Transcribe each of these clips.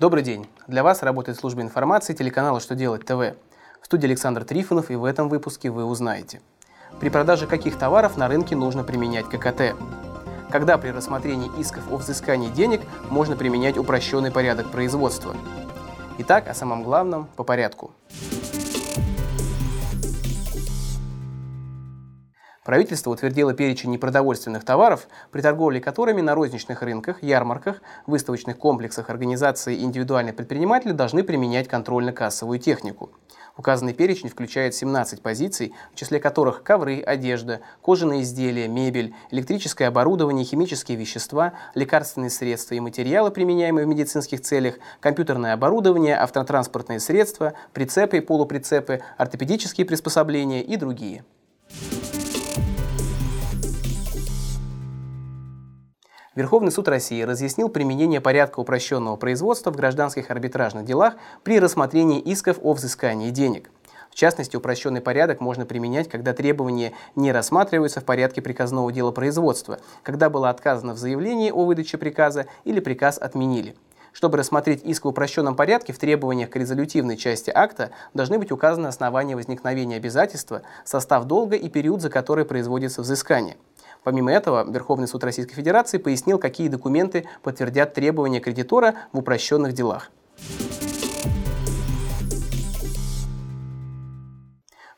Добрый день. Для вас работает служба информации телеканала «Что делать ТВ». В студии Александр Трифонов, и в этом выпуске вы узнаете. При продаже каких товаров на рынке нужно применять ККТ? Когда при рассмотрении исков о взыскании денег можно применять упрощенный порядок производства? Итак, о самом главном по порядку. Правительство утвердило перечень непродовольственных товаров, при торговле которыми на розничных рынках, ярмарках, выставочных комплексах организации и индивидуальные предприниматели должны применять контрольно-кассовую технику. Указанный перечень включает 17 позиций, в числе которых ковры, одежда, кожаные изделия, мебель, электрическое оборудование, химические вещества, лекарственные средства и материалы, применяемые в медицинских целях, компьютерное оборудование, автотранспортные средства, прицепы и полуприцепы, ортопедические приспособления и другие. Верховный суд России разъяснил применение порядка упрощенного производства в гражданских арбитражных делах при рассмотрении исков о взыскании денег. В частности, упрощенный порядок можно применять, когда требования не рассматриваются в порядке приказного дела производства, когда было отказано в заявлении о выдаче приказа или приказ отменили. Чтобы рассмотреть иск в упрощенном порядке, в требованиях к резолютивной части акта должны быть указаны основания возникновения обязательства, состав долга и период, за который производится взыскание. Помимо этого, Верховный суд Российской Федерации пояснил, какие документы подтвердят требования кредитора в упрощенных делах.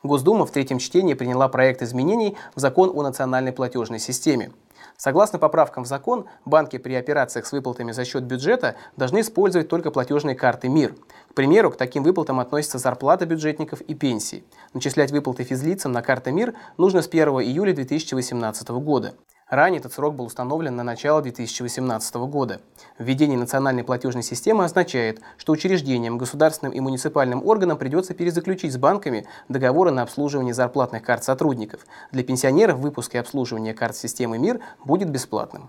Госдума в третьем чтении приняла проект изменений в закон о национальной платежной системе. Согласно поправкам в закон, банки при операциях с выплатами за счет бюджета должны использовать только платежные карты МИР. Примеру, к таким выплатам относятся зарплата бюджетников и пенсии. Начислять выплаты физлицам на карты МИР нужно с 1 июля 2018 года. Ранее этот срок был установлен на начало 2018 года. Введение национальной платежной системы означает, что учреждениям, государственным и муниципальным органам придется перезаключить с банками договоры на обслуживание зарплатных карт сотрудников. Для пенсионеров выпуск и обслуживание карт системы МИР будет бесплатным.